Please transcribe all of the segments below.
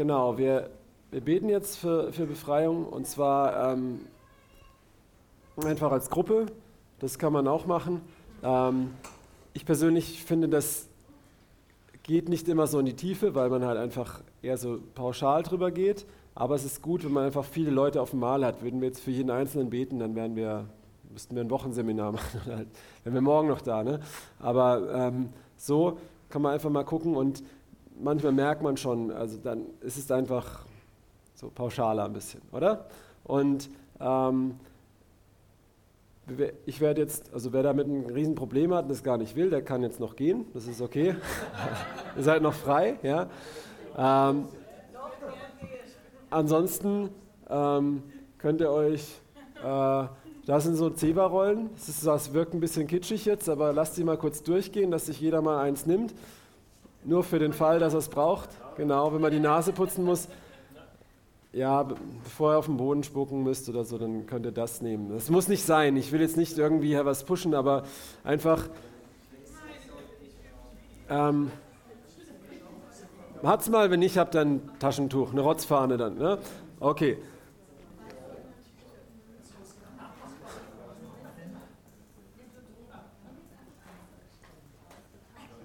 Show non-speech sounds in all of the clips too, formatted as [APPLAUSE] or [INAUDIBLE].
genau, wir, wir beten jetzt für, für Befreiung und zwar ähm, einfach als Gruppe. Das kann man auch machen. Ähm, ich persönlich finde, das geht nicht immer so in die Tiefe, weil man halt einfach eher so pauschal drüber geht. Aber es ist gut, wenn man einfach viele Leute auf dem Mal hat. Würden wir jetzt für jeden Einzelnen beten, dann wären wir, müssten wir ein Wochenseminar [LAUGHS] machen. Halt, wären wir morgen noch da. Ne? Aber ähm, so kann man einfach mal gucken und manchmal merkt man schon, also dann ist es einfach so pauschaler ein bisschen, oder? Und ähm, ich werde jetzt, also wer damit ein Riesenproblem hat und das gar nicht will, der kann jetzt noch gehen, das ist okay. [LAUGHS] Ihr seid noch frei, ja. Ähm, ansonsten ähm, könnt ihr euch, äh, das sind so Zebra-Rollen, das, das wirkt ein bisschen kitschig jetzt, aber lasst sie mal kurz durchgehen, dass sich jeder mal eins nimmt. Nur für den Fall, dass er es braucht. Genau, wenn man die Nase putzen muss. Ja, bevor ihr auf den Boden spucken müsst oder so, dann könnt ihr das nehmen. Das muss nicht sein. Ich will jetzt nicht irgendwie was pushen, aber einfach. Ähm, hat's mal, wenn nicht, habt dann Taschentuch, eine Rotzfahne dann. Ne? Okay.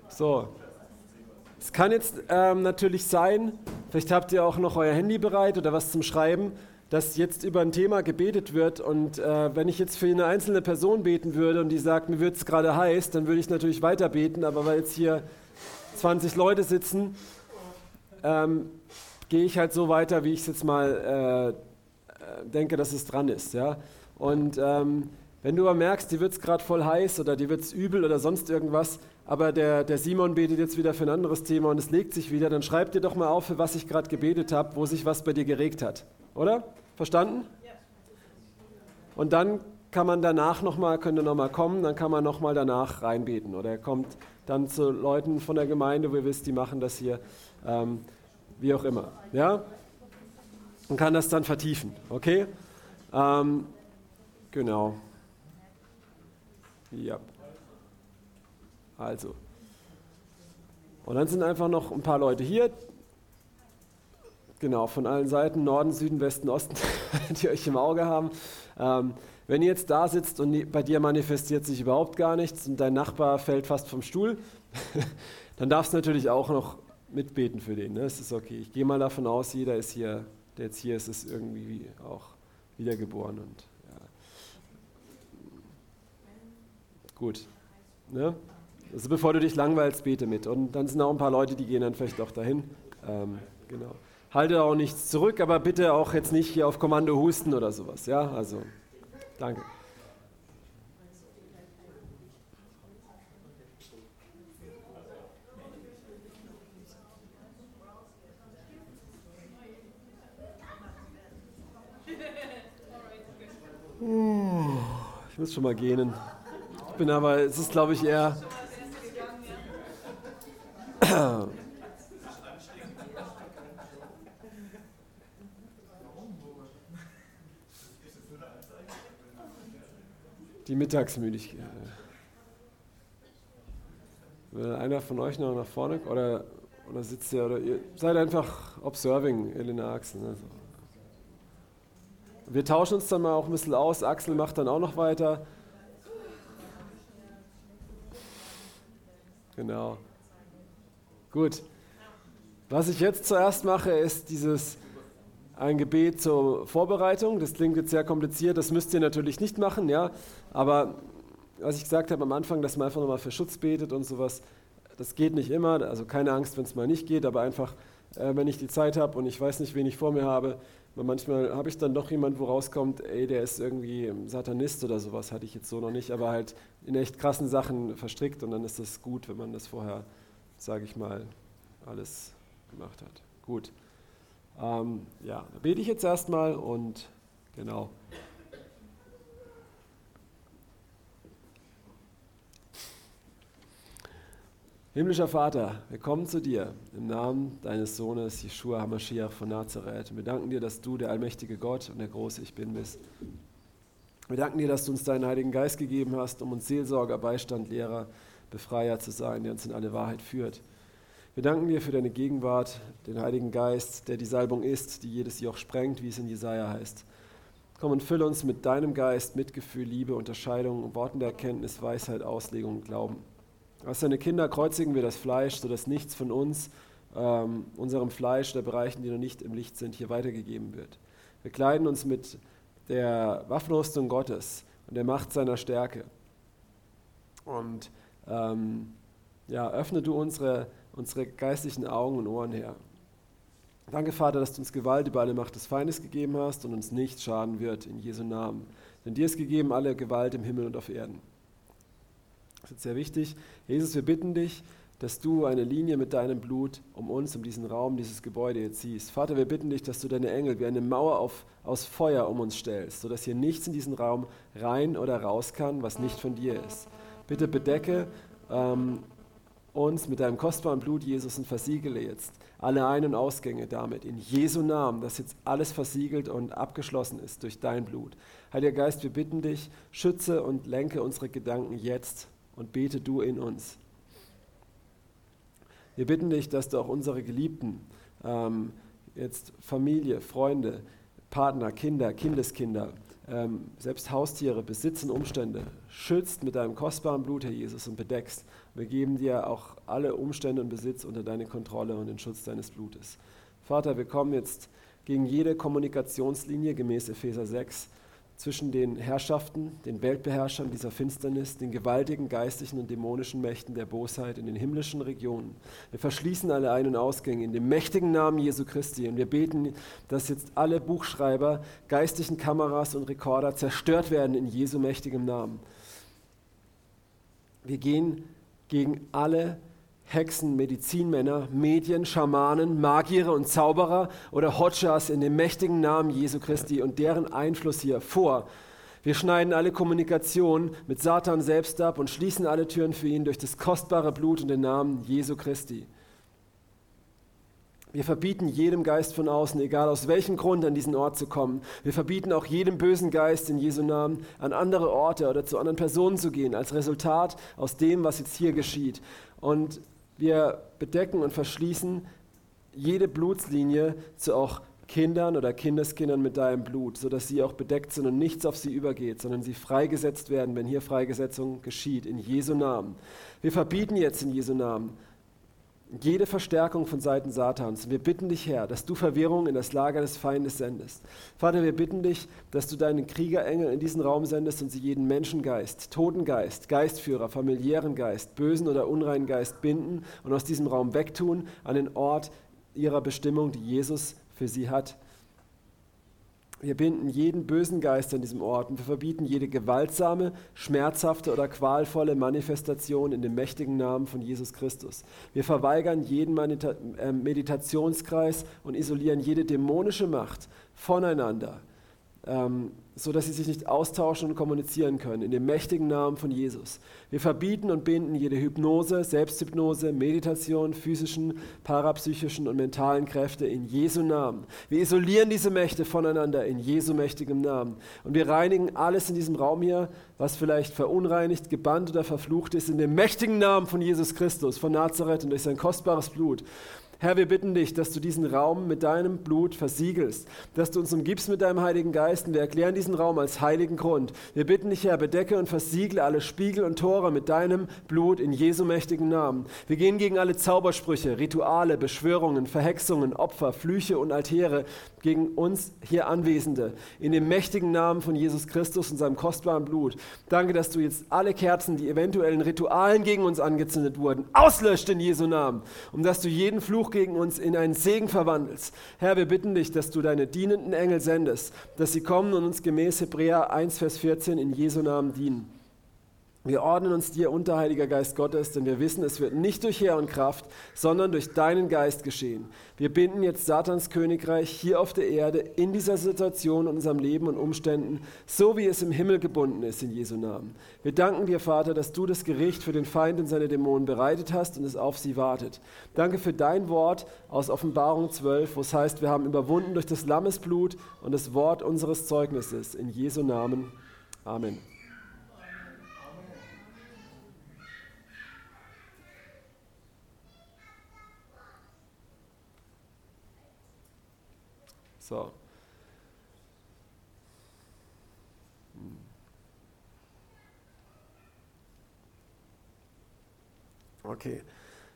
So, es kann jetzt ähm, natürlich sein, vielleicht habt ihr auch noch euer Handy bereit oder was zum Schreiben, dass jetzt über ein Thema gebetet wird und äh, wenn ich jetzt für eine einzelne Person beten würde und die sagt, mir wird es gerade heiß, dann würde ich natürlich weiter beten, aber weil jetzt hier 20 Leute sitzen, ähm, gehe ich halt so weiter, wie ich es jetzt mal äh, denke, dass es dran ist. Ja? Und ähm, wenn du aber merkst, die wird es gerade voll heiß oder die wird es übel oder sonst irgendwas, aber der, der Simon betet jetzt wieder für ein anderes Thema und es legt sich wieder, dann schreib dir doch mal auf, für was ich gerade gebetet habe, wo sich was bei dir geregt hat. Oder? Verstanden? Und dann kann man danach nochmal, könnte nochmal kommen, dann kann man nochmal danach reinbeten. Oder er kommt dann zu Leuten von der Gemeinde, wo ihr wisst, die machen das hier, ähm, wie auch immer. Ja? Und kann das dann vertiefen. Okay? Ähm, genau. Ja. Also. Und dann sind einfach noch ein paar Leute hier. Genau, von allen Seiten, Norden, Süden, Westen, Osten, [LAUGHS] die euch im Auge haben. Ähm, wenn ihr jetzt da sitzt und bei dir manifestiert sich überhaupt gar nichts und dein Nachbar fällt fast vom Stuhl, [LAUGHS] dann darfst du natürlich auch noch mitbeten für den. Ne? Das ist okay. Ich gehe mal davon aus, jeder ist hier, der jetzt hier ist, ist irgendwie auch wiedergeboren. Und, ja. Gut. Ne? Also bevor du dich langweilst, bete mit. Und dann sind auch ein paar Leute, die gehen dann vielleicht auch dahin. Ähm, genau. Halte auch nichts zurück, aber bitte auch jetzt nicht hier auf Kommando husten oder sowas. Ja, also danke. Ich muss schon mal gehen. Ich bin aber, es ist glaube ich eher die Mittagsmüdigkeit. Will einer von euch noch nach vorne oder, oder sitzt ihr oder ihr seid einfach observing, Elena Axel. Ne? Wir tauschen uns dann mal auch ein bisschen aus. Axel macht dann auch noch weiter. Genau. Gut. Was ich jetzt zuerst mache, ist dieses ein Gebet zur Vorbereitung. Das klingt jetzt sehr kompliziert, das müsst ihr natürlich nicht machen, ja. Aber was ich gesagt habe am Anfang, dass man einfach nochmal für Schutz betet und sowas, das geht nicht immer. Also keine Angst, wenn es mal nicht geht, aber einfach, äh, wenn ich die Zeit habe und ich weiß nicht, wen ich vor mir habe, weil manchmal habe ich dann doch jemanden, wo rauskommt, ey, der ist irgendwie Satanist oder sowas, hatte ich jetzt so noch nicht, aber halt in echt krassen Sachen verstrickt und dann ist das gut, wenn man das vorher sage ich mal, alles gemacht hat. Gut. Ähm, ja, da bete ich jetzt erstmal und genau. Himmlischer Vater, wir kommen zu dir im Namen deines Sohnes Yeshua HaMashiach von Nazareth. Wir danken dir, dass du der allmächtige Gott und der große Ich Bin bist. Wir danken dir, dass du uns deinen Heiligen Geist gegeben hast, um uns Seelsorger, Beistand, Lehrer, Befreier zu sein, der uns in alle Wahrheit führt. Wir danken dir für deine Gegenwart, den Heiligen Geist, der die Salbung ist, die jedes Joch sprengt, wie es in Jesaja heißt. Komm und fülle uns mit deinem Geist, Mitgefühl, Liebe, Unterscheidung, Worten der Erkenntnis, Weisheit, Auslegung und Glauben. Als deine Kinder kreuzigen wir das Fleisch, sodass nichts von uns, ähm, unserem Fleisch, der Bereichen, die noch nicht im Licht sind, hier weitergegeben wird. Wir kleiden uns mit der Waffenrüstung Gottes und der Macht seiner Stärke. Und ähm, ja, öffne du unsere, unsere geistlichen Augen und Ohren her. Danke, Vater, dass du uns Gewalt über alle Macht des Feindes gegeben hast und uns nichts schaden wird, in Jesu Namen. Denn dir ist gegeben alle Gewalt im Himmel und auf Erden. Das ist sehr wichtig. Jesus, wir bitten dich, dass du eine Linie mit deinem Blut um uns, um diesen Raum, dieses Gebäude jetzt ziehst. Vater, wir bitten dich, dass du deine Engel wie eine Mauer auf, aus Feuer um uns stellst, sodass hier nichts in diesen Raum rein oder raus kann, was nicht von dir ist. Bitte bedecke ähm, uns mit deinem kostbaren Blut, Jesus, und versiegele jetzt alle Ein- und Ausgänge damit. In Jesu Namen, dass jetzt alles versiegelt und abgeschlossen ist durch dein Blut. Heiliger Geist, wir bitten dich, schütze und lenke unsere Gedanken jetzt und bete du in uns. Wir bitten dich, dass du auch unsere Geliebten, ähm, jetzt Familie, Freunde, Partner, Kinder, Kindeskinder, ähm, selbst Haustiere, Besitz und Umstände schützt mit deinem kostbaren Blut, Herr Jesus, und bedeckst. Wir geben dir auch alle Umstände und Besitz unter deine Kontrolle und den Schutz deines Blutes. Vater, wir kommen jetzt gegen jede Kommunikationslinie gemäß Epheser 6 zwischen den Herrschaften, den Weltbeherrschern dieser Finsternis, den gewaltigen geistlichen und dämonischen Mächten der Bosheit in den himmlischen Regionen. Wir verschließen alle Ein- und Ausgänge in dem mächtigen Namen Jesu Christi und wir beten, dass jetzt alle Buchschreiber, geistlichen Kameras und Rekorder zerstört werden in Jesu mächtigem Namen. Wir gehen gegen alle Hexen, Medizinmänner, Medien, Schamanen, Magiere und Zauberer oder Hodjas in dem mächtigen Namen Jesu Christi und deren Einfluss hier vor. Wir schneiden alle Kommunikation mit Satan selbst ab und schließen alle Türen für ihn durch das kostbare Blut und den Namen Jesu Christi. Wir verbieten jedem Geist von außen, egal aus welchem Grund, an diesen Ort zu kommen. Wir verbieten auch jedem bösen Geist in Jesu Namen, an andere Orte oder zu anderen Personen zu gehen, als Resultat aus dem, was jetzt hier geschieht. Und wir bedecken und verschließen jede Blutslinie zu auch Kindern oder Kindeskindern mit deinem Blut, sodass sie auch bedeckt sind und nichts auf sie übergeht, sondern sie freigesetzt werden, wenn hier Freigesetzung geschieht, in Jesu Namen. Wir verbieten jetzt in Jesu Namen jede Verstärkung von Seiten Satans. Wir bitten dich, Herr, dass du Verwirrung in das Lager des Feindes sendest. Vater, wir bitten dich, dass du deinen Kriegerengel in diesen Raum sendest und sie jeden Menschengeist, Totengeist, Geistführer, familiären Geist, bösen oder unreinen Geist binden und aus diesem Raum wegtun an den Ort ihrer Bestimmung, die Jesus für sie hat. Wir binden jeden bösen Geist an diesem Ort und wir verbieten jede gewaltsame, schmerzhafte oder qualvolle Manifestation in dem mächtigen Namen von Jesus Christus. Wir verweigern jeden äh, Meditationskreis und isolieren jede dämonische Macht voneinander ähm, so dass sie sich nicht austauschen und kommunizieren können, in dem mächtigen Namen von Jesus. Wir verbieten und binden jede Hypnose, Selbsthypnose, Meditation, physischen, parapsychischen und mentalen Kräfte in Jesu Namen. Wir isolieren diese Mächte voneinander in Jesu mächtigem Namen. Und wir reinigen alles in diesem Raum hier, was vielleicht verunreinigt, gebannt oder verflucht ist, in dem mächtigen Namen von Jesus Christus, von Nazareth und durch sein kostbares Blut. Herr, wir bitten dich, dass du diesen Raum mit deinem Blut versiegelst, dass du uns umgibst mit deinem Heiligen Geist und wir erklären diesen Raum als heiligen Grund. Wir bitten dich, Herr, bedecke und versiegle alle Spiegel und Tore mit deinem Blut in Jesu mächtigen Namen. Wir gehen gegen alle Zaubersprüche, Rituale, Beschwörungen, Verhexungen, Opfer, Flüche und Altäre gegen uns hier Anwesende in dem mächtigen Namen von Jesus Christus und seinem kostbaren Blut. Danke, dass du jetzt alle Kerzen, die eventuellen Ritualen gegen uns angezündet wurden, auslöscht in Jesu Namen und dass du jeden Fluch gegen uns in einen Segen verwandelst. Herr, wir bitten dich, dass du deine dienenden Engel sendest, dass sie kommen und uns gemäß Hebräer 1, Vers 14 in Jesu Namen dienen. Wir ordnen uns dir unter, Heiliger Geist Gottes, denn wir wissen, es wird nicht durch Heer und Kraft, sondern durch deinen Geist geschehen. Wir binden jetzt Satans Königreich hier auf der Erde in dieser Situation, in unserem Leben und Umständen, so wie es im Himmel gebunden ist, in Jesu Namen. Wir danken dir, Vater, dass du das Gericht für den Feind und seine Dämonen bereitet hast und es auf sie wartet. Danke für dein Wort aus Offenbarung 12, wo es heißt, wir haben überwunden durch das Lammesblut und das Wort unseres Zeugnisses. In Jesu Namen. Amen. So. Hm. Okay,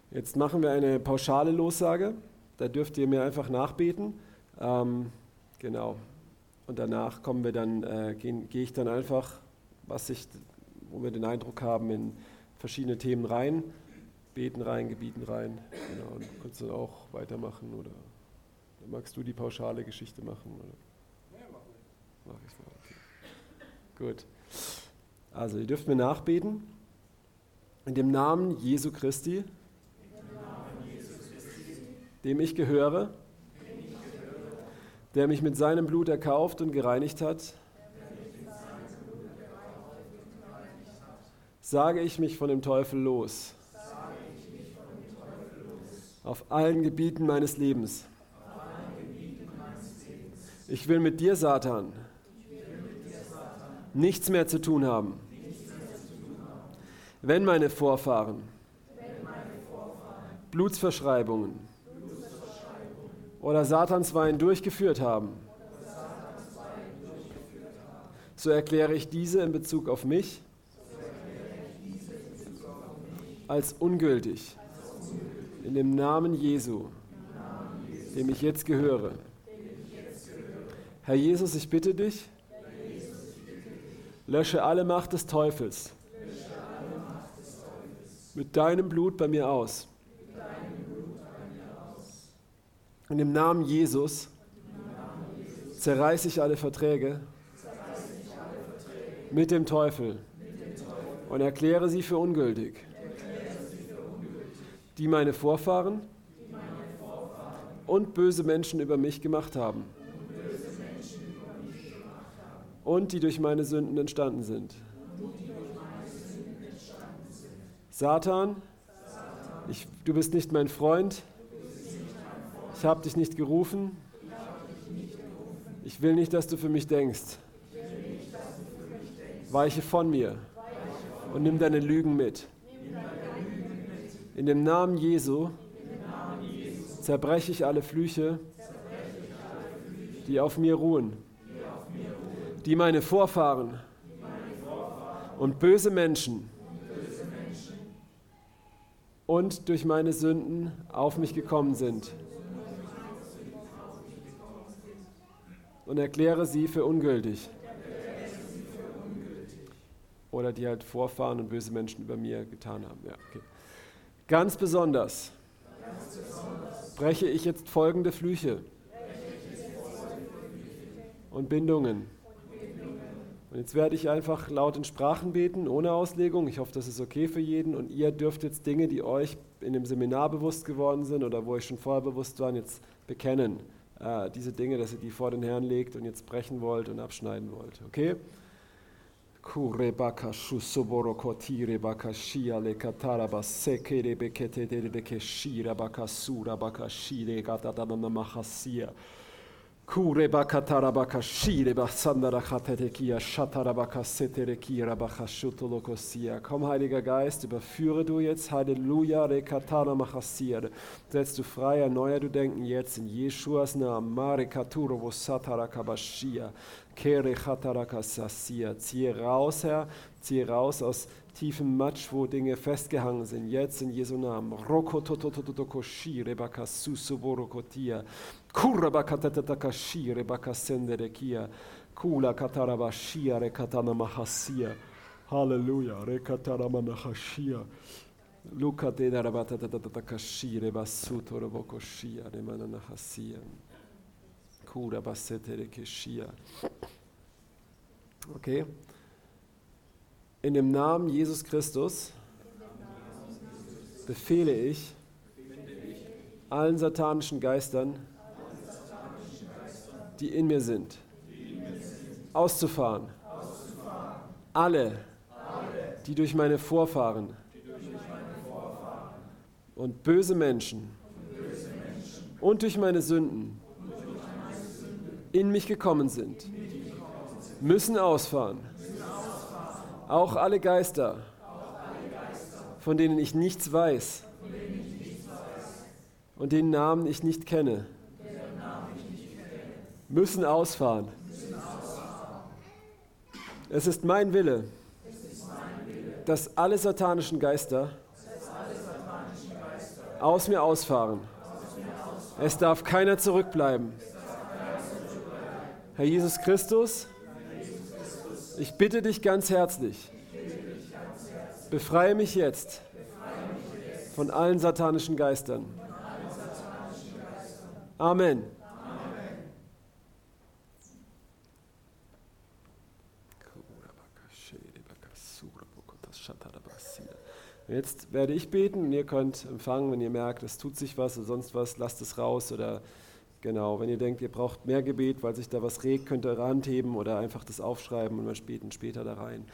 jetzt machen wir eine pauschale Lossage. Da dürft ihr mir einfach nachbeten. Ähm, genau. Und danach kommen wir dann, äh, gehe geh ich dann einfach, was ich, wo wir den Eindruck haben, in verschiedene Themen rein, beten rein, gebieten rein. Genau. Und kannst du auch weitermachen oder magst du die pauschale Geschichte machen? Oder? Ja, mach ich. Mach ich mal. Okay. Gut. Also ihr dürft mir nachbeten. In dem Namen Jesu Christi, dem ich gehöre, der mich mit seinem Blut erkauft und gereinigt hat, sage ich mich von dem Teufel los. Auf allen Gebieten meines Lebens. Ich will mit dir, Satan, nichts mehr zu tun haben. Wenn meine Vorfahren Blutsverschreibungen oder Satans Wein durchgeführt haben, so erkläre ich diese in Bezug auf mich als ungültig. In dem Namen Jesu, dem ich jetzt gehöre. Herr Jesus, ich bitte dich, lösche alle Macht des Teufels mit deinem Blut bei mir aus. Und im Namen Jesus zerreiße ich alle Verträge mit dem Teufel und erkläre sie für ungültig, die meine Vorfahren und böse Menschen über mich gemacht haben und die durch meine Sünden entstanden sind. Satan, ich, du bist nicht mein Freund, ich habe dich nicht gerufen. Ich will nicht, dass du für mich denkst. Weiche von mir und nimm deine Lügen mit. In dem Namen Jesu zerbreche ich alle Flüche, die auf mir ruhen, die meine Vorfahren und böse Menschen und durch meine Sünden auf mich gekommen sind. und erkläre sie für ungültig. Oder die halt Vorfahren und böse Menschen über mir getan haben. Ja, okay. Ganz besonders breche ich jetzt folgende Flüche und Bindungen. Und jetzt werde ich einfach laut in Sprachen beten, ohne Auslegung. Ich hoffe, das ist okay für jeden. Und ihr dürft jetzt Dinge, die euch in dem Seminar bewusst geworden sind oder wo euch schon vorher bewusst waren, jetzt bekennen äh, diese Dinge, dass ihr die vor den Herrn legt und jetzt brechen wollt und abschneiden wollt. Okay? Kurebaka shusoboro kotire baka shia le katara baseke re bekete de beke shira baka sura baka shire gata da mahasia. Kureba baka shire basandara khatetekia shatarabaka seterekia baka shutolokosia. Komm, Heiliger Geist, überführe du jetzt, Halleluja, rekatana machasia. Setz du frei, erneuer du Denken jetzt in Jeschuas Namen. Mare katuro wo satarakabashia. Kere chatarakasasia. Ziehe raus, Herr, ziehe raus aus tiefem Matsch, wo Dinge festgehangen sind. Jetzt in Jesu Namen. Roko totototokoshire baka susuborokotia. Kurabakatatakashi rebakasenderekia. Kula katarabashia rekatana mahasia. Halleluja. Rekataramanachashia. Luka de darabatatakashi rebasuto rebokoshia remananahasia. Kura baseterekeshia. Okay. In dem Namen Jesus Christus befehle ich allen satanischen Geistern, die in mir sind, auszufahren. Alle, die durch meine Vorfahren und böse Menschen und durch meine Sünden in mich gekommen sind, müssen ausfahren. Auch alle Geister, von denen ich nichts weiß und den Namen ich nicht kenne müssen ausfahren. Es ist mein Wille, dass alle satanischen Geister aus mir ausfahren. Es darf keiner zurückbleiben. Herr Jesus Christus, ich bitte dich ganz herzlich, befreie mich jetzt von allen satanischen Geistern. Amen. Jetzt werde ich beten und ihr könnt empfangen, wenn ihr merkt, es tut sich was oder sonst was, lasst es raus oder genau, wenn ihr denkt, ihr braucht mehr Gebet, weil sich da was regt, könnt ihr ranheben oder einfach das aufschreiben und wir beten später da rein.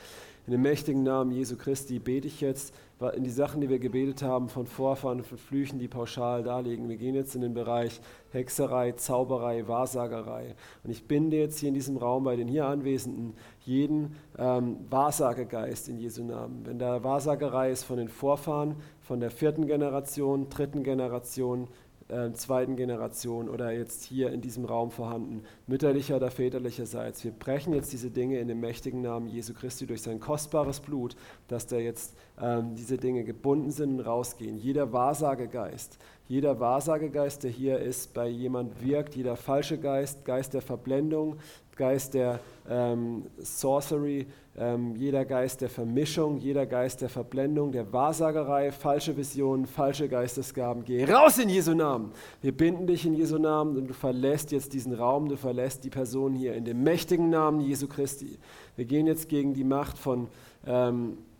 In dem mächtigen Namen Jesu Christi bete ich jetzt in die Sachen, die wir gebetet haben, von Vorfahren, von Flüchen, die pauschal darlegen. Wir gehen jetzt in den Bereich Hexerei, Zauberei, Wahrsagerei. Und ich binde jetzt hier in diesem Raum bei den hier Anwesenden jeden ähm, Wahrsagegeist in Jesu Namen. Wenn da Wahrsagerei ist von den Vorfahren, von der vierten Generation, dritten Generation, äh, zweiten Generation oder jetzt hier in diesem Raum vorhanden, mütterlicher oder väterlicherseits. Wir brechen jetzt diese Dinge in dem mächtigen Namen Jesu Christi durch sein kostbares Blut, dass da jetzt ähm, diese Dinge gebunden sind und rausgehen. Jeder Wahrsagegeist, jeder Wahrsagegeist, der hier ist, bei jemand wirkt, jeder falsche Geist, Geist der Verblendung, Geist der ähm, Sorcery, ähm, jeder Geist der Vermischung, jeder Geist der Verblendung, der Wahrsagerei, falsche Visionen, falsche Geistesgaben. Geh raus in Jesu Namen. Wir binden dich in Jesu Namen und du verlässt jetzt diesen Raum, du verlässt die Person hier in dem mächtigen Namen Jesu Christi. Wir gehen jetzt gegen die Macht von ähm, äh,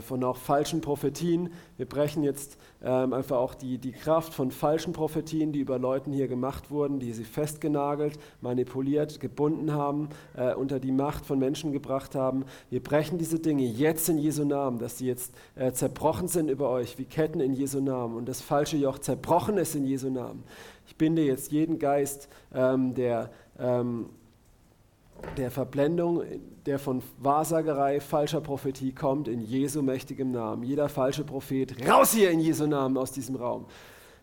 von auch falschen Prophetien. Wir brechen jetzt ähm, einfach auch die, die Kraft von falschen Prophetien, die über Leuten hier gemacht wurden, die sie festgenagelt, manipuliert, gebunden haben, äh, unter die Macht von Menschen gebracht haben. Wir brechen diese Dinge jetzt in Jesu Namen, dass sie jetzt äh, zerbrochen sind über euch, wie Ketten in Jesu Namen und das falsche Joch zerbrochen ist in Jesu Namen. Ich binde jetzt jeden Geist, ähm, der ähm, der Verblendung, der von Wahrsagerei, falscher Prophetie kommt, in Jesu mächtigem Namen. Jeder falsche Prophet, raus hier in Jesu Namen aus diesem Raum.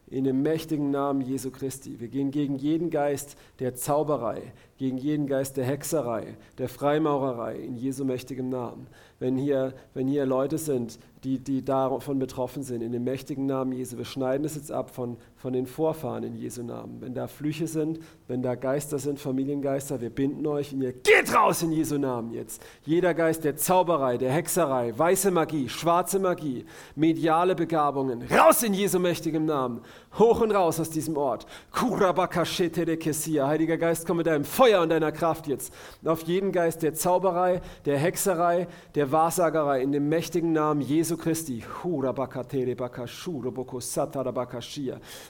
In dem mächtigen Namen Jesu Christi. Wir gehen gegen jeden Geist der Zauberei, gegen jeden Geist der Hexerei, der Freimaurerei, in Jesu mächtigem Namen. Wenn hier, wenn hier Leute sind, die, die davon betroffen sind, in dem mächtigen Namen Jesu. Wir schneiden es jetzt ab von, von den Vorfahren in Jesu Namen. Wenn da Flüche sind, wenn da Geister sind, Familiengeister, wir binden euch und ihr geht raus in Jesu Namen jetzt. Jeder Geist der Zauberei, der Hexerei, weiße Magie, schwarze Magie, mediale Begabungen, raus in Jesu mächtigem Namen. Hoch und raus aus diesem Ort. Heiliger Geist, komm mit deinem Feuer und deiner Kraft jetzt auf jeden Geist der Zauberei, der Hexerei, der Wahrsagerei in dem mächtigen Namen Jesu Christi.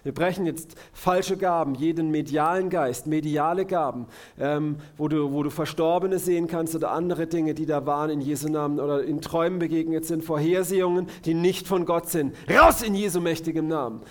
Wir brechen jetzt falsche Gaben, jeden medialen Geist, mediale Gaben, ähm, wo, du, wo du Verstorbene sehen kannst oder andere Dinge, die da waren in Jesu Namen oder in Träumen begegnet sind, Vorhersehungen, die nicht von Gott sind. Raus in Jesu mächtigem Namen.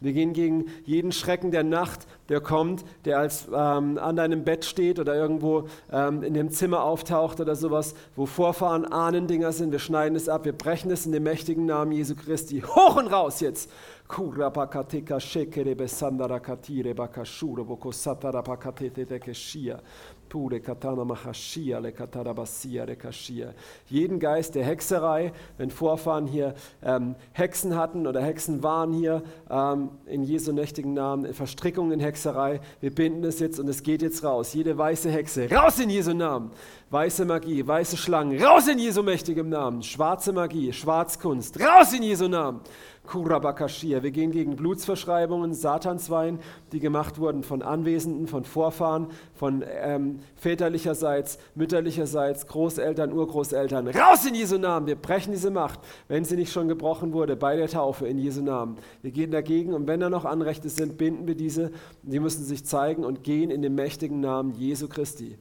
Wir gehen gegen jeden Schrecken der Nacht, der kommt, der als ähm, an deinem Bett steht oder irgendwo ähm, in dem Zimmer auftaucht oder sowas, wo Vorfahren Ahnendinger sind. Wir schneiden es ab, wir brechen es in dem mächtigen Namen Jesu Christi. Hoch und raus jetzt! Kurapakateka shekere besandara katire bakashuro boko satara pakatete tekeshia. Pure katana machashia le katarabasia rekashia. Jeden Geist der Hexerei, wenn Vorfahren hier ähm, Hexen hatten oder Hexen waren hier, ähm, in Jesu nächtigen Namen, Verstrickungen in Hexerei, wir binden es jetzt und es geht jetzt raus. Jede weiße Hexe, raus in Jesu Namen. Weiße Magie, weiße Schlangen, raus in Jesu mächtigem Namen. Schwarze Magie, Schwarzkunst, raus in Jesu Namen. Kurabakashia. Wir gehen gegen Blutsverschreibungen, Satanswein, die gemacht wurden von Anwesenden, von Vorfahren, von ähm, väterlicherseits, mütterlicherseits, Großeltern, Urgroßeltern. Raus in Jesu Namen! Wir brechen diese Macht, wenn sie nicht schon gebrochen wurde, bei der Taufe in Jesu Namen. Wir gehen dagegen und wenn da noch Anrechte sind, binden wir diese. Die müssen sich zeigen und gehen in den mächtigen Namen Jesu Christi.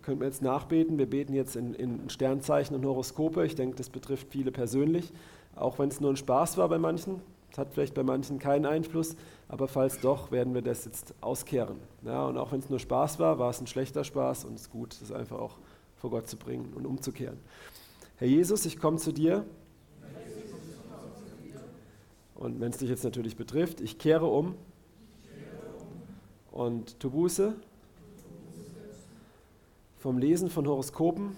Können wir jetzt nachbeten? Wir beten jetzt in, in Sternzeichen und Horoskope. Ich denke, das betrifft viele persönlich, auch wenn es nur ein Spaß war bei manchen. Es hat vielleicht bei manchen keinen Einfluss, aber falls doch, werden wir das jetzt auskehren. Ja, und auch wenn es nur Spaß war, war es ein schlechter Spaß und es ist gut, das einfach auch vor Gott zu bringen und umzukehren. Herr Jesus, ich komme zu dir. Und wenn es dich jetzt natürlich betrifft, ich kehre um und tu Buße vom Lesen von Horoskopen.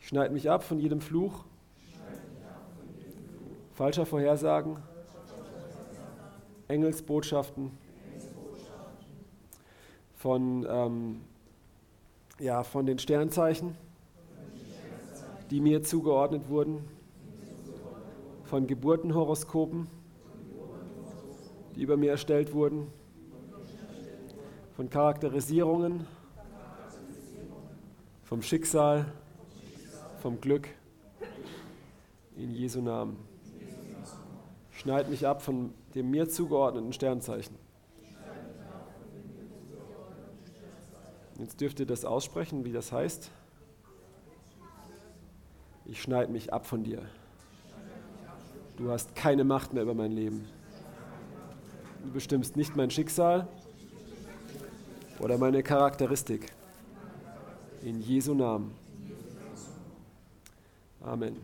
Ich schneide mich ab von jedem Fluch, falscher Vorhersagen, Engelsbotschaften, von, ähm, ja, von den Sternzeichen, die mir zugeordnet wurden, von Geburtenhoroskopen, die über mir erstellt wurden, von Charakterisierungen, vom Schicksal, vom Glück, in Jesu Namen. Schneid mich ab von dem mir zugeordneten Sternzeichen. Jetzt dürft ihr das aussprechen, wie das heißt. Ich schneide mich ab von dir. Du hast keine Macht mehr über mein Leben. Du bestimmst nicht mein Schicksal oder meine Charakteristik. In Jesu Namen. Amen.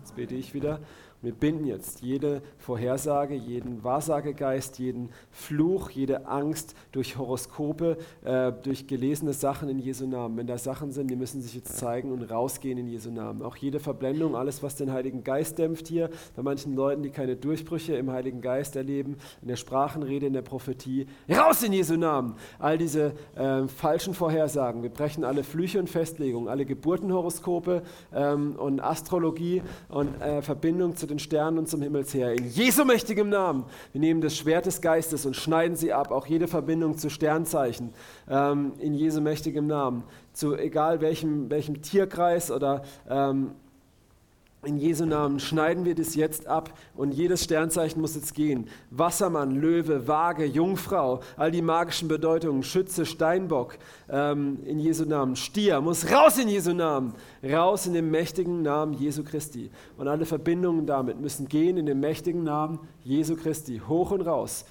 Jetzt bete ich wieder. Wir binden jetzt jede Vorhersage, jeden Wahrsagegeist, jeden Fluch, jede Angst durch Horoskope, äh, durch gelesene Sachen in Jesu Namen. Wenn da Sachen sind, die müssen sich jetzt zeigen und rausgehen in Jesu Namen. Auch jede Verblendung, alles, was den Heiligen Geist dämpft hier, bei manchen Leuten, die keine Durchbrüche im Heiligen Geist erleben, in der Sprachenrede, in der Prophetie, raus in Jesu Namen. All diese äh, falschen Vorhersagen. Wir brechen alle Flüche und Festlegungen, alle Geburtenhoroskope ähm, und Astrologie und äh, Verbindung zu den den Sternen und zum Himmelsheer. In Jesu mächtigem Namen. Wir nehmen das Schwert des Geistes und schneiden sie ab, auch jede Verbindung zu Sternzeichen. Ähm, in Jesu mächtigem Namen. Zu egal welchem, welchem Tierkreis oder ähm, in Jesu Namen schneiden wir das jetzt ab und jedes Sternzeichen muss jetzt gehen. Wassermann, Löwe, Waage, Jungfrau, all die magischen Bedeutungen, Schütze, Steinbock, ähm, in Jesu Namen. Stier muss raus in Jesu Namen, raus in dem mächtigen Namen Jesu Christi. Und alle Verbindungen damit müssen gehen in dem mächtigen Namen Jesu Christi, hoch und raus.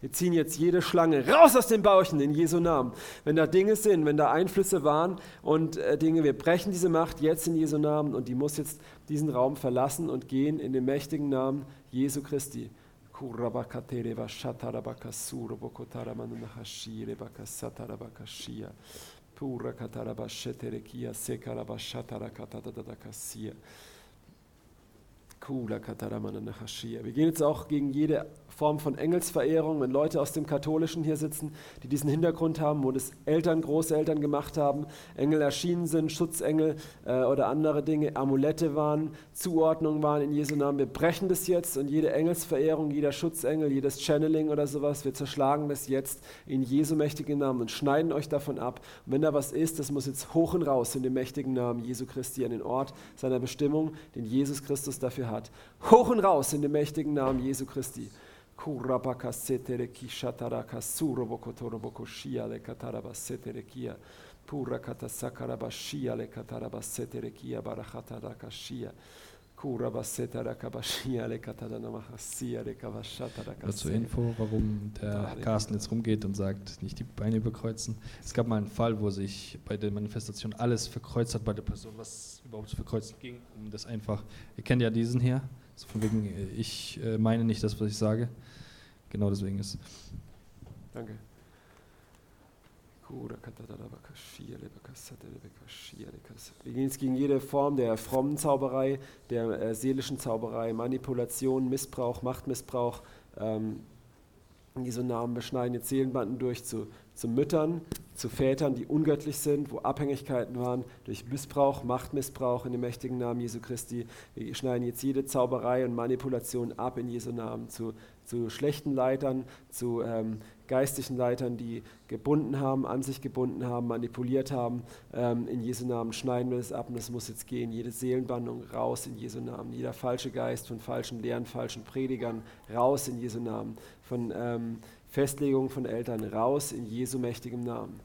Wir ziehen jetzt jede Schlange raus aus den Bauchen in Jesu Namen. Wenn da Dinge sind, wenn da Einflüsse waren und äh, Dinge, wir brechen diese Macht jetzt in Jesu Namen und die muss jetzt diesen Raum verlassen und gehen in den mächtigen Namen Jesu Christi. Pura katarabasheterekia sekarabashatarakatatadakasia. Wir gehen jetzt auch gegen jede Form von Engelsverehrung, wenn Leute aus dem Katholischen hier sitzen, die diesen Hintergrund haben, wo das Eltern, Großeltern gemacht haben, Engel erschienen sind, Schutzengel äh, oder andere Dinge, Amulette waren, Zuordnungen waren in Jesu Namen. Wir brechen das jetzt und jede Engelsverehrung, jeder Schutzengel, jedes Channeling oder sowas, wir zerschlagen das jetzt in Jesu mächtigen Namen und schneiden euch davon ab. Und wenn da was ist, das muss jetzt hoch und raus in dem mächtigen Namen Jesu Christi an den Ort seiner Bestimmung, den Jesus Christus dafür hat. Hoch und raus in dem mächtigen Namen Jesu Christi. Kurabaka setere kishataraka surobokotorobo shia le kataraba setere kia. Pura kata sakaraba shia le kataraba setere kia barachataraka shia. Zur Info, warum der Carsten jetzt rumgeht und sagt, nicht die Beine überkreuzen. Es gab mal einen Fall, wo sich bei der Manifestation alles verkreuzt hat bei der Person, was überhaupt zu verkreuzen ging, um das einfach, ihr kennt ja diesen hier, so von wegen, ich äh, meine nicht das, was ich sage. Genau deswegen ist. Danke. Wir gehen jetzt gegen jede Form der frommen Zauberei, der äh, seelischen Zauberei, Manipulation, Missbrauch, Machtmissbrauch. Ähm, Jesu Namen beschneiden jetzt Seelenbanden durch zu, zu Müttern, zu Vätern, die ungöttlich sind, wo Abhängigkeiten waren durch Missbrauch, Machtmissbrauch in dem mächtigen Namen Jesu Christi. Wir schneiden jetzt jede Zauberei und Manipulation ab in Jesu Namen zu, zu schlechten Leitern, zu ähm, geistlichen Leitern, die gebunden haben, an sich gebunden haben, manipuliert haben. Ähm, in Jesu Namen schneiden wir das ab und es muss jetzt gehen. Jede Seelenbandung raus in Jesu Namen. Jeder falsche Geist von falschen Lehren, falschen Predigern raus in Jesu Namen. Von ähm, Festlegungen von Eltern raus in Jesu mächtigem Namen.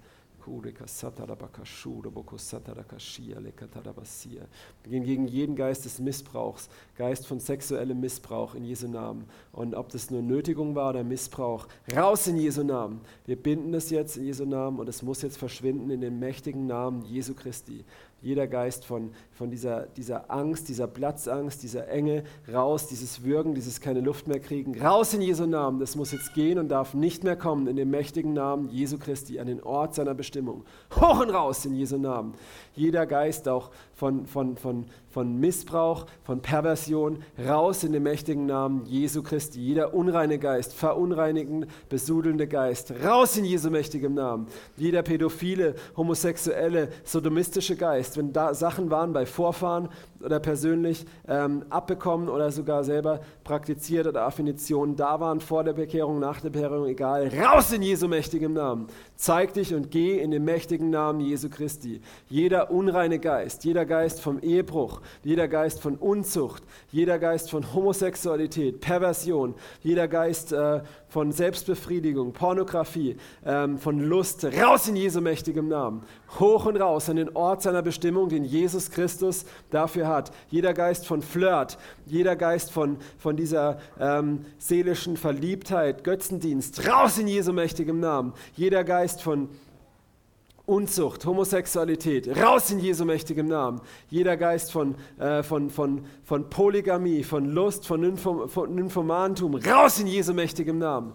Wir gehen gegen jeden Geist des Missbrauchs, Geist von sexuellem Missbrauch in Jesu Namen. Und ob das nur Nötigung war oder Missbrauch, raus in Jesu Namen. Wir binden es jetzt in Jesu Namen und es muss jetzt verschwinden in den mächtigen Namen Jesu Christi jeder Geist von, von dieser, dieser Angst, dieser Platzangst, dieser Enge, raus, dieses Würgen, dieses keine Luft mehr kriegen, raus in Jesu Namen. Das muss jetzt gehen und darf nicht mehr kommen in dem mächtigen Namen Jesu Christi, an den Ort seiner Bestimmung. Hoch und raus in Jesu Namen. Jeder Geist auch von, von, von, von Missbrauch, von Perversion, raus in den mächtigen Namen Jesu Christi. Jeder unreine Geist, verunreinigende, besudelnde Geist, raus in Jesu mächtigem Namen. Jeder pädophile, homosexuelle, sodomistische Geist, wenn da Sachen waren bei Vorfahren oder persönlich ähm, abbekommen oder sogar selber praktiziert oder Affinitionen da waren vor der Bekehrung, nach der Bekehrung, egal, raus in Jesu mächtigem Namen. Zeig dich und geh in den mächtigen Namen Jesu Christi. Jeder unreine Geist, jeder Geist vom Ehebruch, jeder Geist von Unzucht, jeder Geist von Homosexualität, Perversion, jeder Geist äh, von Selbstbefriedigung, Pornografie, ähm, von Lust, raus in Jesu mächtigem Namen. Hoch und raus an den Ort seiner Bestimmung, den Jesus Christus dafür hat. Jeder Geist von Flirt, jeder Geist von, von dieser ähm, seelischen Verliebtheit, Götzendienst, raus in Jesu mächtigem Namen. Jeder Geist von Unzucht, Homosexualität, raus in Jesu mächtigem Namen. Jeder Geist von, äh, von, von, von Polygamie, von Lust, von, von Nymphomantum, raus in Jesu mächtigem Namen.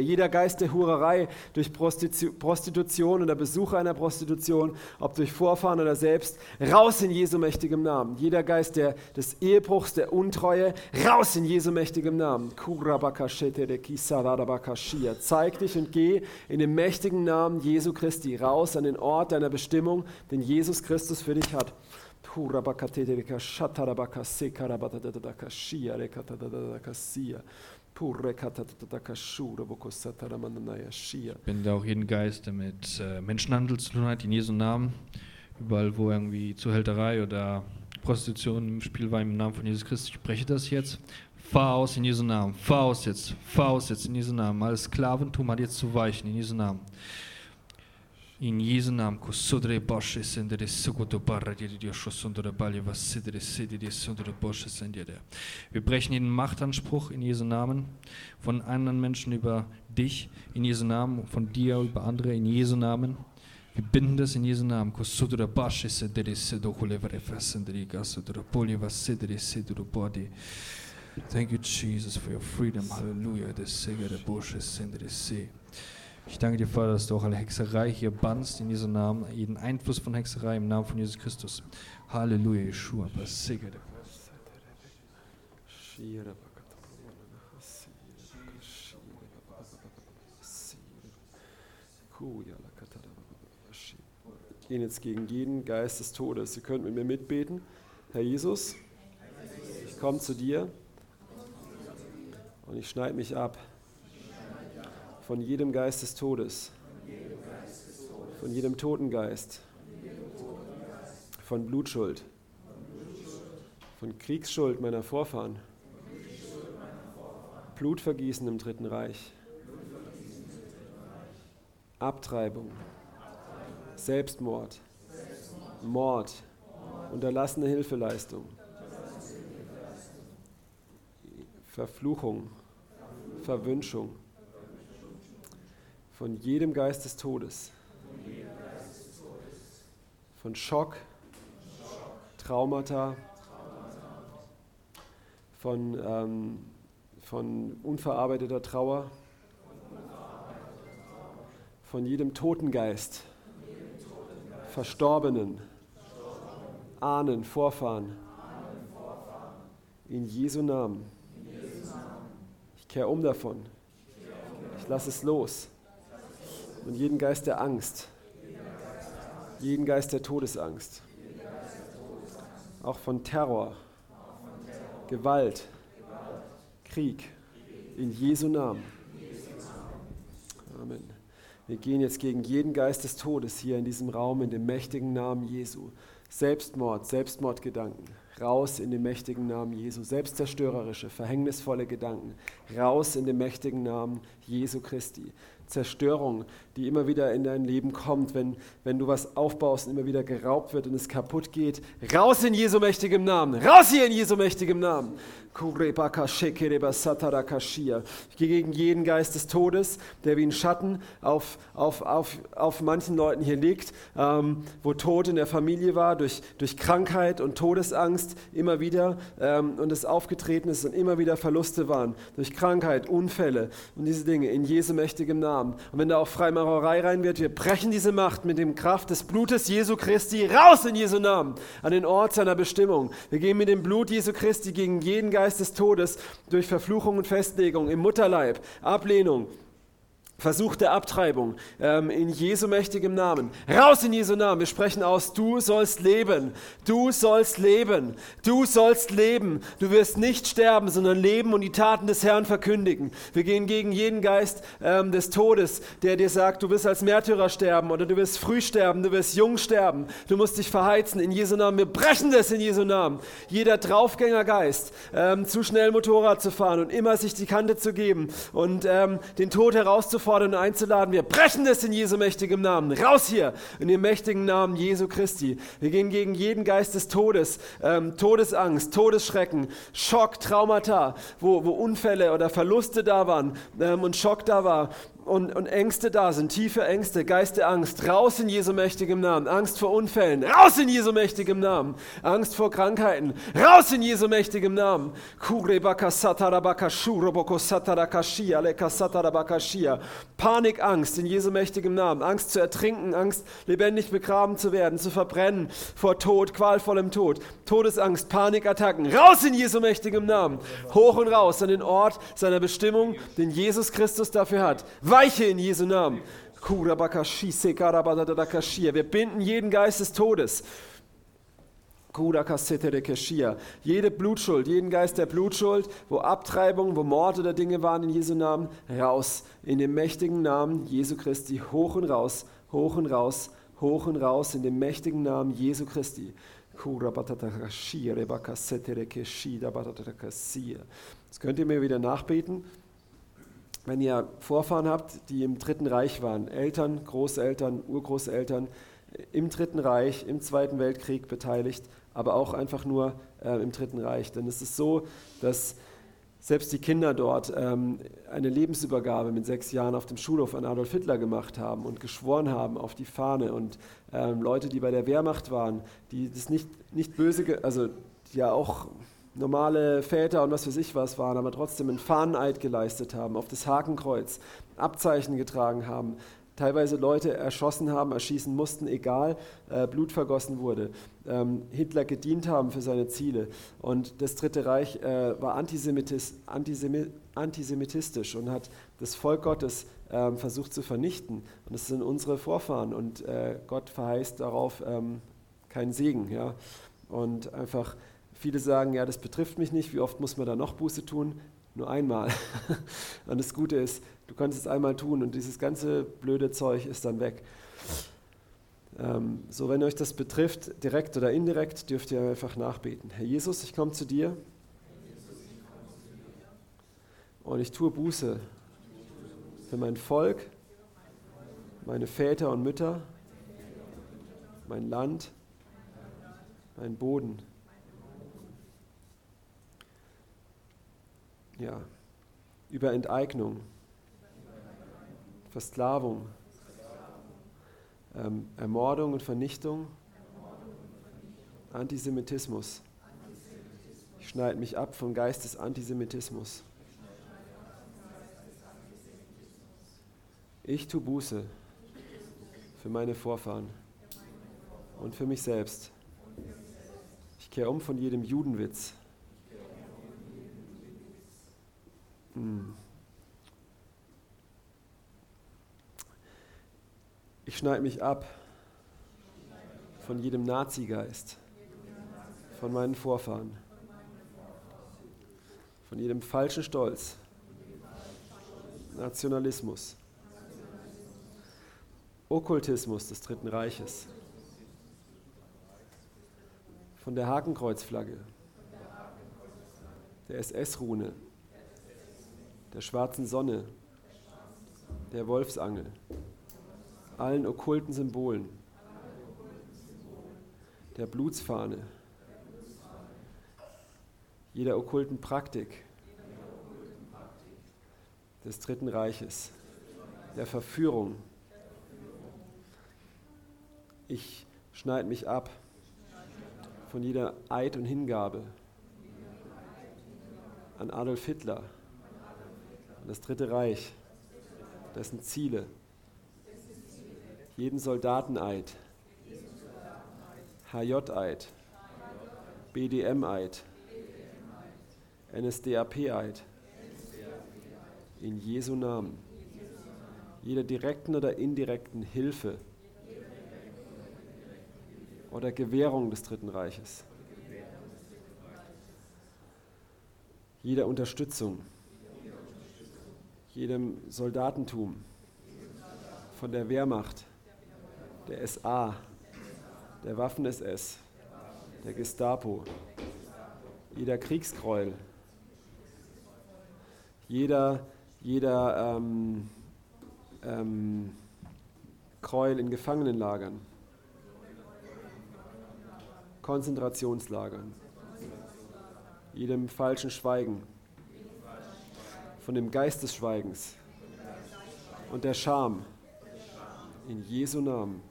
Jeder Geist der Hurerei durch Prostitution oder Besuch einer Prostitution, ob durch Vorfahren oder selbst, raus in Jesu mächtigem Namen. Jeder Geist der, des Ehebruchs, der Untreue, raus in Jesu mächtigem Namen. Zeig dich und geh in dem mächtigen Namen Jesu Christi raus an den Ort deiner Bestimmung, den Jesus Christus für dich hat. Ich bin da auch jeden Geist, der mit äh, Menschenhandel zu tun hat, in Jesu Namen. Überall, wo irgendwie Zuhälterei oder Prostitution im Spiel war, im Namen von Jesus Christus, ich spreche das jetzt. Fahr aus in Jesu Namen. Fahr aus jetzt. Fahr aus jetzt in Jesu Namen. Alles Sklaventum hat jetzt zu weichen in Jesu Namen. In Jesu Namen, kusudre bosche sendere sugoto barra di Dio sundere balje was sidere sidi di sundere bosche sendere. Wir brechen jeden Machtanspruch in Jesu Namen von anderen Menschen über dich in Jesu Namen, von dir über andere in Jesu Namen. Wir binden das in Jesu Namen. Kusudre bosche sendere sedo hulevere fasendere gasudre polje was sidere sidere body. Thank you, Jesus, for your freedom. Hallelujah. The Segere Bosche sendere see. Ich danke dir, Vater, dass du auch alle Hexerei hier bannst in diesem Namen, jeden Einfluss von Hexerei im Namen von Jesus Christus. Halleluja, Yeshua. Gehen jetzt gegen jeden Geist des Todes. Ihr könnt mit mir mitbeten. Herr Jesus, ich komme zu dir und ich schneide mich ab von jedem Geist des Todes, von jedem Totengeist, von Blutschuld, von Kriegsschuld meiner Vorfahren, Blutvergießen im Dritten Reich, Abtreibung, Selbstmord, Mord, unterlassene Hilfeleistung, Verfluchung, Verwünschung, von jedem Geist des Todes, von Schock, Traumata, von, ähm, von unverarbeiteter Trauer, von jedem Totengeist, Verstorbenen, Ahnen, Vorfahren, in Jesu Namen. Ich kehre um davon. Ich lasse es los und jeden Geist der Angst, jeden Geist der Todesangst, auch von Terror, Gewalt, Krieg, in Jesu Namen. Amen. Wir gehen jetzt gegen jeden Geist des Todes hier in diesem Raum in dem mächtigen Namen Jesu. Selbstmord, Selbstmordgedanken, raus in den mächtigen Namen Jesu. Selbstzerstörerische, verhängnisvolle Gedanken, raus in den mächtigen Namen Jesu Christi. Zerstörung, die immer wieder in dein Leben kommt, wenn, wenn du was aufbaust und immer wieder geraubt wird und es kaputt geht. Raus in Jesu mächtigem Namen. Raus hier in Jesu mächtigem Namen. Ich gehe gegen jeden Geist des Todes, der wie ein Schatten auf, auf, auf, auf manchen Leuten hier liegt, ähm, wo Tod in der Familie war, durch, durch Krankheit und Todesangst immer wieder ähm, und es aufgetreten ist und immer wieder Verluste waren, durch Krankheit, Unfälle und diese Dinge in Jesu mächtigem Namen. Und wenn da auch Freimaurerei rein wird, wir brechen diese Macht mit dem Kraft des Blutes Jesu Christi raus in Jesu Namen, an den Ort seiner Bestimmung. Wir gehen mit dem Blut Jesu Christi gegen jeden Geist Geist des Todes durch Verfluchung und Festlegung im Mutterleib, Ablehnung, versuchte Abtreibung ähm, in Jesu mächtigem Namen. Raus in Jesu Namen. Wir sprechen aus, du sollst leben. Du sollst leben. Du sollst leben. Du wirst nicht sterben, sondern leben und die Taten des Herrn verkündigen. Wir gehen gegen jeden Geist ähm, des Todes, der dir sagt, du wirst als Märtyrer sterben oder du wirst früh sterben, du wirst jung sterben. Du musst dich verheizen in Jesu Namen. Wir brechen das in Jesu Namen. Jeder Draufgängergeist, ähm, zu schnell Motorrad zu fahren und immer sich die Kante zu geben und ähm, den Tod herauszufordern, auszufordern und einzuladen. Wir brechen das in Jesu mächtigem Namen. Raus hier in dem mächtigen Namen Jesu Christi. Wir gehen gegen jeden Geist des Todes, ähm, Todesangst, Todesschrecken, Schock, Traumata, wo, wo Unfälle oder Verluste da waren ähm, und Schock da war und, und Ängste da sind, tiefe Ängste, Geist der Angst, raus in Jesu mächtigem Namen. Angst vor Unfällen, raus in Jesu mächtigem Namen. Angst vor Krankheiten, raus in Jesu mächtigem Namen. Panikangst in Jesu mächtigem Namen. Angst zu ertrinken, Angst lebendig begraben zu werden, zu verbrennen vor Tod, qualvollem Tod. Todesangst, Panikattacken, raus in Jesu mächtigem Namen. Hoch und raus an den Ort seiner Bestimmung, den Jesus Christus dafür hat. Weiche in Jesu Namen. Wir binden jeden Geist des Todes. Jede Blutschuld, jeden Geist der Blutschuld, wo Abtreibung, wo Mord oder Dinge waren in Jesu Namen, raus. In dem mächtigen Namen Jesu Christi, hoch und raus, hoch und raus, hoch und raus, in dem mächtigen Namen Jesu Christi. Das könnt ihr mir wieder nachbeten wenn ihr Vorfahren habt, die im Dritten Reich waren, Eltern, Großeltern, Urgroßeltern, im Dritten Reich, im Zweiten Weltkrieg beteiligt, aber auch einfach nur äh, im Dritten Reich. Denn es ist so, dass selbst die Kinder dort ähm, eine Lebensübergabe mit sechs Jahren auf dem Schulhof an Adolf Hitler gemacht haben und geschworen haben auf die Fahne. Und ähm, Leute, die bei der Wehrmacht waren, die das nicht, nicht böse, also ja auch normale Väter und was weiß ich was waren, aber trotzdem einen Fahneneid geleistet haben, auf das Hakenkreuz Abzeichen getragen haben, teilweise Leute erschossen haben, erschießen mussten, egal, äh, Blut vergossen wurde, ähm, Hitler gedient haben für seine Ziele. Und das Dritte Reich äh, war antisemitis, antisemi antisemitistisch und hat das Volk Gottes äh, versucht zu vernichten. Und das sind unsere Vorfahren und äh, Gott verheißt darauf ähm, keinen Segen. Ja? Und einfach Viele sagen, ja, das betrifft mich nicht, wie oft muss man da noch Buße tun? Nur einmal. [LAUGHS] und das Gute ist, du kannst es einmal tun und dieses ganze blöde Zeug ist dann weg. Ähm, so, wenn euch das betrifft, direkt oder indirekt, dürft ihr einfach nachbeten. Herr Jesus, ich komme zu dir und ich tue Buße für mein Volk, meine Väter und Mütter, mein Land, mein Boden. Ja, über Enteignung, Versklavung, ähm, Ermordung und Vernichtung, Antisemitismus. Ich schneide mich ab vom Geist des Antisemitismus. Ich tue Buße für meine Vorfahren und für mich selbst. Ich kehre um von jedem Judenwitz. Ich schneide mich ab von jedem Nazigeist, von meinen Vorfahren, von jedem falschen Stolz, Nationalismus, Okkultismus des Dritten Reiches, von der Hakenkreuzflagge, der SS-Rune, der schwarzen Sonne, der Wolfsangel, allen okkulten Symbolen, der Blutsfahne, jeder okkulten Praktik des Dritten Reiches, der Verführung. Ich schneide mich ab von jeder Eid und Hingabe an Adolf Hitler, das Dritte Reich, dessen Ziele, jeden Soldateneid, HJ-Eid, BDM-Eid, NSDAP-Eid, in Jesu Namen, jeder direkten oder indirekten Hilfe oder Gewährung des Dritten Reiches, jeder Unterstützung, jedem Soldatentum von der Wehrmacht, der SA, der Waffen-SS, der Gestapo, jeder Kriegsgräuel, jeder, jeder ähm, ähm, Gräuel in Gefangenenlagern, Konzentrationslagern, jedem falschen Schweigen, von dem Geist des Schweigens und der Scham. In Jesu Namen.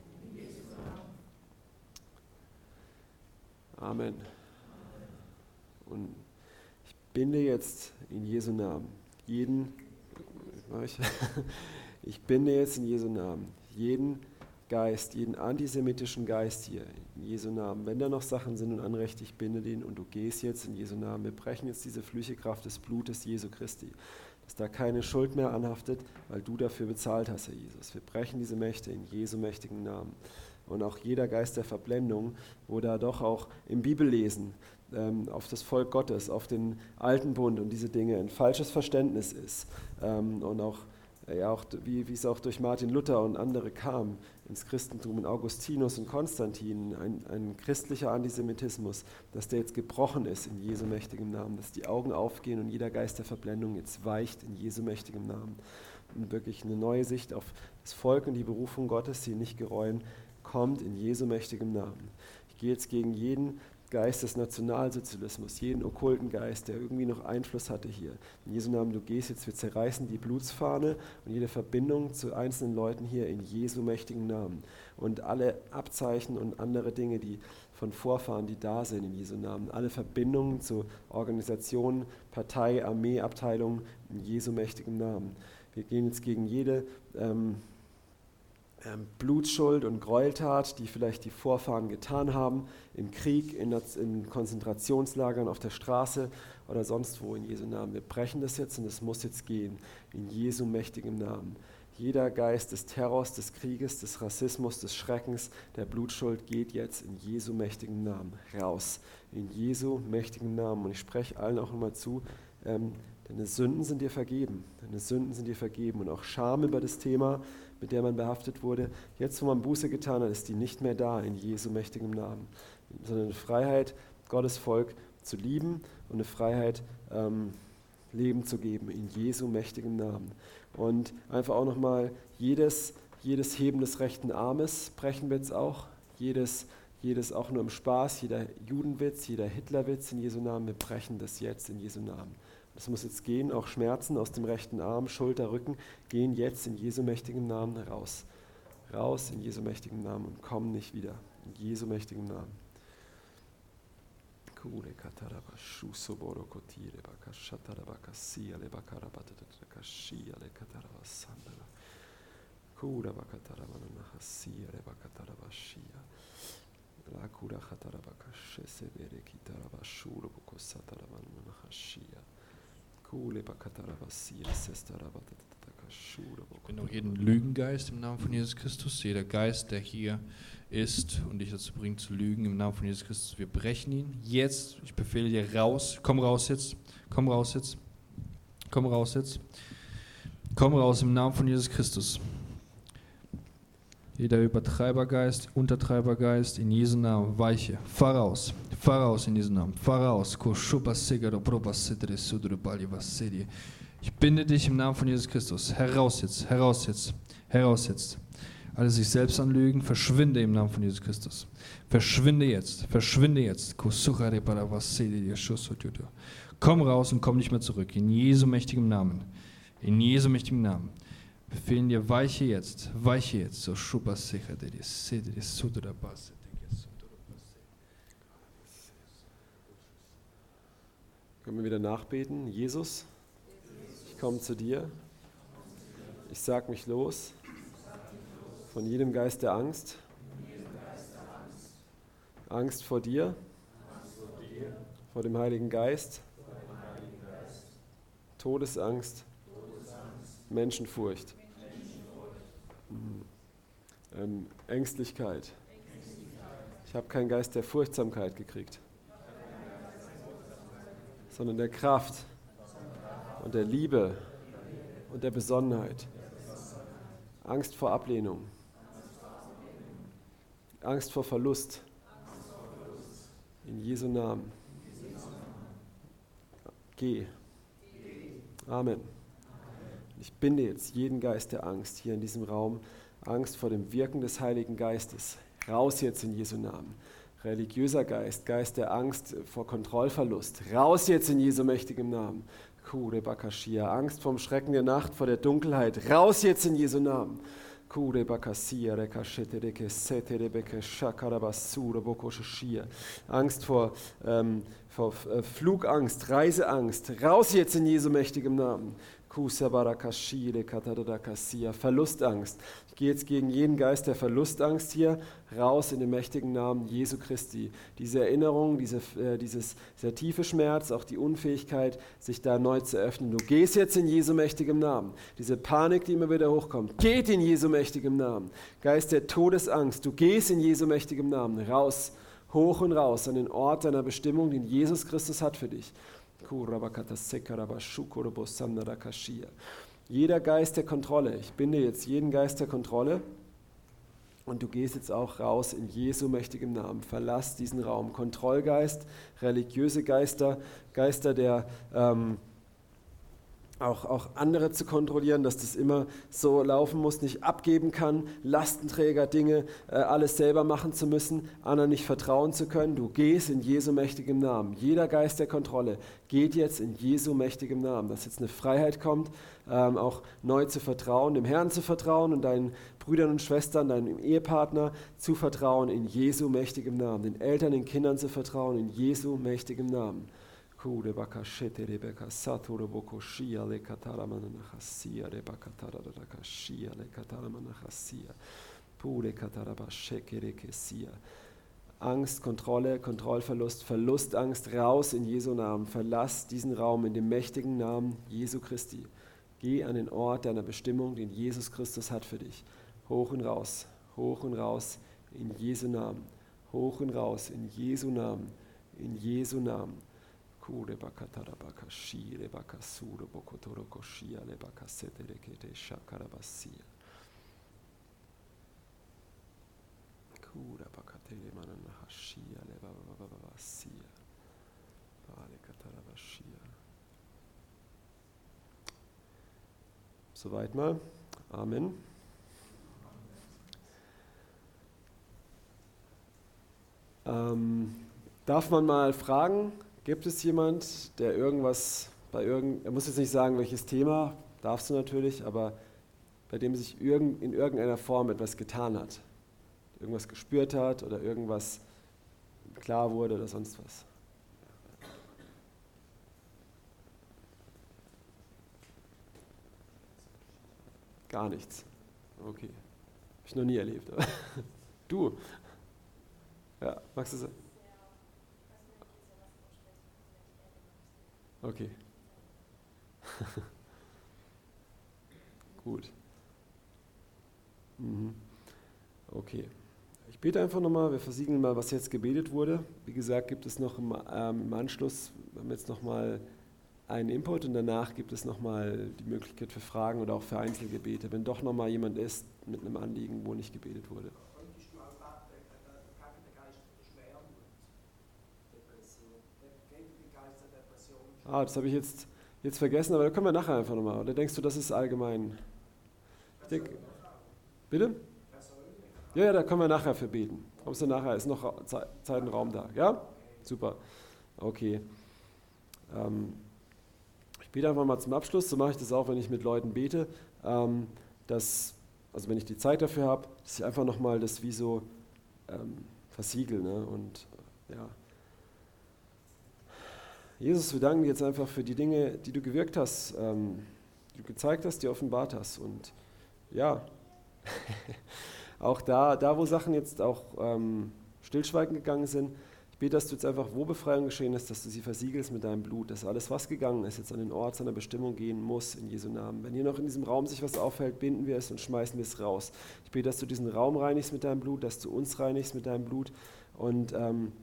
Amen. Und ich binde jetzt in Jesu Namen jeden, [LAUGHS] ich binde jetzt in Jesu Namen jeden Geist, jeden antisemitischen Geist hier, in Jesu Namen. Wenn da noch Sachen sind und Anrechte, ich binde den und du gehst jetzt in Jesu Namen. Wir brechen jetzt diese flüche Kraft des Blutes Jesu Christi, dass da keine Schuld mehr anhaftet, weil du dafür bezahlt hast, Herr Jesus. Wir brechen diese Mächte in Jesu mächtigen Namen. Und auch jeder Geist der Verblendung, wo da doch auch im Bibellesen ähm, auf das Volk Gottes, auf den alten Bund und diese Dinge ein falsches Verständnis ist ähm, und auch ja auch wie, wie es auch durch Martin Luther und andere kam ins Christentum, in Augustinus und Konstantin, ein, ein christlicher Antisemitismus, dass der jetzt gebrochen ist in Jesu mächtigem Namen, dass die Augen aufgehen und jeder Geist der Verblendung jetzt weicht in Jesu mächtigem Namen. Und wirklich eine neue Sicht auf das Volk und die Berufung Gottes, die nicht gereuen, kommt in Jesu mächtigem Namen. Ich gehe jetzt gegen jeden Geist des Nationalsozialismus, jeden okkulten Geist, der irgendwie noch Einfluss hatte hier. In Jesu Namen, du gehst jetzt, wir zerreißen die Blutsfahne und jede Verbindung zu einzelnen Leuten hier in Jesu mächtigen Namen. Und alle Abzeichen und andere Dinge, die von Vorfahren, die da sind in Jesu Namen, alle Verbindungen zu Organisationen, Partei, Armee, Abteilungen in Jesu mächtigem Namen. Wir gehen jetzt gegen jede ähm, Blutschuld und Gräueltat, die vielleicht die Vorfahren getan haben, im Krieg, in, in, Konzentrationslagern, auf der Straße oder sonst wo in Jesu Namen. Wir brechen das jetzt und es muss jetzt gehen, in Jesu mächtigem Namen. Jeder Geist des Terrors, des Krieges, des Rassismus, des Schreckens, der Blutschuld geht jetzt in Jesu mächtigem Namen raus. In Jesu mächtigem Namen. Und ich spreche allen auch immer zu, ähm, deine Sünden sind dir vergeben. Deine Sünden sind dir vergeben. Und auch Scham über das Thema, mit der man behaftet wurde. Jetzt, wo man Buße getan hat, ist die nicht mehr da in Jesu mächtigem Namen, sondern eine Freiheit, Gottes Volk zu lieben und eine Freiheit, ähm, Leben zu geben in Jesu mächtigem Namen. Und einfach auch nochmal jedes, jedes Heben des rechten Armes brechen wir jetzt auch. Jedes, jedes auch nur im Spaß, jeder Judenwitz, jeder Hitlerwitz in Jesu Namen, wir brechen das jetzt in Jesu Namen. Das muss jetzt gehen, auch Schmerzen aus dem rechten Arm, Schulter, Rücken, gehen jetzt in Jesu mächtigem Namen raus. Raus in Jesu mächtigem Namen und kommen nicht wieder. In Jesu mächtigem Namen. Kule kataraba shuso boro kotire baka. Kura bakataraba nahasia le bakataraba shia. La kura. Ich bin auch jeden Lügengeist im Namen von Jesus Christus, jeder Geist, der hier ist und dich dazu bringt zu lügen im Namen von Jesus Christus. Wir brechen ihn jetzt. Ich befehle dir raus. Komm raus jetzt. Komm raus jetzt. Komm raus jetzt. Komm raus im Namen von Jesus Christus. Jeder Übertreibergeist, Untertreibergeist, in Jesu Namen, weiche, fahr raus, fahr raus in Jesu Namen, fahr raus. Ich binde dich im Namen von Jesus Christus. Heraus jetzt, heraus jetzt, heraus jetzt. Alle sich selbst anlügen, verschwinde im Namen von Jesus Christus. Verschwinde jetzt, verschwinde jetzt. Komm raus und komm nicht mehr zurück. In Jesu mächtigem Namen. In Jesu mächtigem Namen. Befehlen dir, weiche jetzt, weiche jetzt. So Können wir wieder nachbeten? Jesus, ich komme zu dir. Ich sag mich los von jedem Geist der Angst. Angst vor dir, vor dem Heiligen Geist, Todesangst, Menschenfurcht, ähm, Ängstlichkeit. Ich habe keinen Geist der Furchtsamkeit gekriegt, sondern der Kraft und der Liebe und der Besonnenheit. Angst vor Ablehnung. Angst vor Verlust. In Jesu Namen. Geh. Amen. Ich binde jetzt jeden Geist der Angst hier in diesem Raum. Angst vor dem Wirken des Heiligen Geistes. Raus jetzt in Jesu Namen. Religiöser Geist, Geist der Angst vor Kontrollverlust. Raus jetzt in Jesu mächtigem Namen. Kure Bakashia, Angst vom Schrecken der Nacht, vor der Dunkelheit. Raus jetzt in Jesu Namen. Kure bakasia rekashete reke sete rebeke shakarabasura bokoshia. Angst vor, ähm, vor äh, Flugangst, Reiseangst. Raus jetzt in Jesu mächtigem Namen. Verlustangst. Ich gehe jetzt gegen jeden Geist der Verlustangst hier raus in den mächtigen Namen Jesu Christi. Diese Erinnerung, diese, äh, dieses, dieser tiefe Schmerz, auch die Unfähigkeit, sich da neu zu öffnen. Du gehst jetzt in Jesu mächtigem Namen. Diese Panik, die immer wieder hochkommt, geht in Jesu mächtigem Namen. Geist der Todesangst, du gehst in Jesu mächtigem Namen raus, hoch und raus an den Ort deiner Bestimmung, den Jesus Christus hat für dich. Jeder Geist der Kontrolle, ich binde jetzt jeden Geist der Kontrolle und du gehst jetzt auch raus in Jesu mächtigem Namen. Verlass diesen Raum. Kontrollgeist, religiöse Geister, Geister der ähm, auch, auch andere zu kontrollieren, dass das immer so laufen muss, nicht abgeben kann, Lastenträger, Dinge, äh, alles selber machen zu müssen, anderen nicht vertrauen zu können. Du gehst in Jesu mächtigem Namen. Jeder Geist der Kontrolle geht jetzt in Jesu mächtigem Namen, dass jetzt eine Freiheit kommt, ähm, auch neu zu vertrauen, dem Herrn zu vertrauen und deinen Brüdern und Schwestern, deinem Ehepartner zu vertrauen in Jesu mächtigem Namen, den Eltern, den Kindern zu vertrauen in Jesu mächtigem Namen. Kure bakashete rebeka satura boko shia le katara mananachasia rebaka tararaka shia le katara manachasia pure katara basheke rekesia Angst, Kontrolle, Kontrollverlust, Verlustangst raus in Jesu Namen. Verlass diesen Raum in dem mächtigen Namen Jesu Christi. Geh an den Ort deiner Bestimmung, den Jesus Christus hat für dich. Hoch und raus, hoch und raus in Jesu Namen. Hoch und raus in Jesu Namen, in Jesu Namen. Kure bakatara bakashire bakasuro bokotoro koshia le bakasete rekete shakarabasia. Kura bakatele manana hashia le babababasia. Vale katarabashia. Soweit mal. Amen. Ähm, darf man mal fragen, Gibt es jemand, der irgendwas bei irgend, er muss jetzt nicht sagen, welches Thema, darfst du natürlich, aber bei dem sich irgend, in irgendeiner Form etwas getan hat, irgendwas gespürt hat oder irgendwas klar wurde oder sonst was? Gar nichts. Okay. Habe ich noch nie erlebt. [LAUGHS] Du? Ja, magst du sagen? Okay. [LAUGHS] Gut. Mhm. Okay. Ich bete einfach nochmal, wir versiegeln mal, was jetzt gebetet wurde. Wie gesagt, gibt es noch im, ähm, im Anschluss, wenn man jetzt nochmal einen Input und danach gibt es nochmal die Möglichkeit für Fragen oder auch für Einzelgebete, wenn doch nochmal jemand ist mit einem Anliegen, wo nicht gebetet wurde. Ah, das habe ich jetzt, jetzt vergessen, aber da können wir nachher einfach nochmal. Oder denkst du, das ist allgemein? Denk, bitte? Ja, ja, da können wir nachher für beten. Kommst du nachher? Ist noch Zeit und Raum da? Ja? Super. Okay. Ähm, ich bete einfach mal zum Abschluss. So mache ich das auch, wenn ich mit Leuten bete. Ähm, dass, also wenn ich die Zeit dafür habe, dass ich einfach nochmal das wie so ähm, versiegel. Ne? Und ja. Jesus, wir danken dir jetzt einfach für die Dinge, die du gewirkt hast, ähm, die du gezeigt hast, die du offenbart hast. Und ja, [LAUGHS] auch da, da, wo Sachen jetzt auch ähm, stillschweigend gegangen sind, ich bete, dass du jetzt einfach, wo Befreiung geschehen ist, dass du sie versiegelst mit deinem Blut, dass alles, was gegangen ist, jetzt an den Ort seiner Bestimmung gehen muss, in Jesu Namen. Wenn hier noch in diesem Raum sich was aufhält, binden wir es und schmeißen wir es raus. Ich bete, dass du diesen Raum reinigst mit deinem Blut, dass du uns reinigst mit deinem Blut und ähm,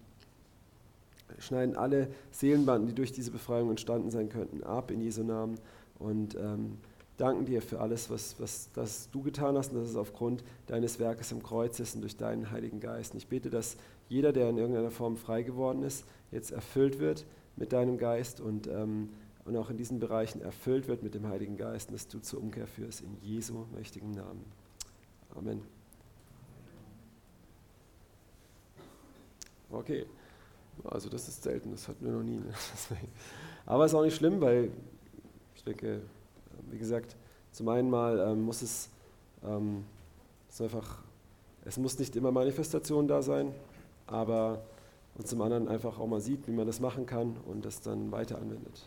schneiden alle Seelenbanden, die durch diese Befreiung entstanden sein könnten, ab in Jesu Namen und ähm, danken dir für alles, was, was das du getan hast und dass es aufgrund deines Werkes am Kreuz ist und durch deinen Heiligen Geist. Und ich bete, dass jeder, der in irgendeiner Form frei geworden ist, jetzt erfüllt wird mit deinem Geist und, ähm, und auch in diesen Bereichen erfüllt wird mit dem Heiligen Geist und dass du zur Umkehr führst in Jesu mächtigen Namen. Amen. Okay. Also das ist selten, das hatten wir noch nie. Ne? [LAUGHS] Aber ist auch nicht schlimm, weil ich denke, wie gesagt, zum einen mal ähm, muss es, ähm, es einfach, es muss nicht immer Manifestation da sein, aber und zum anderen einfach auch mal sieht, wie man das machen kann und das dann weiter anwendet.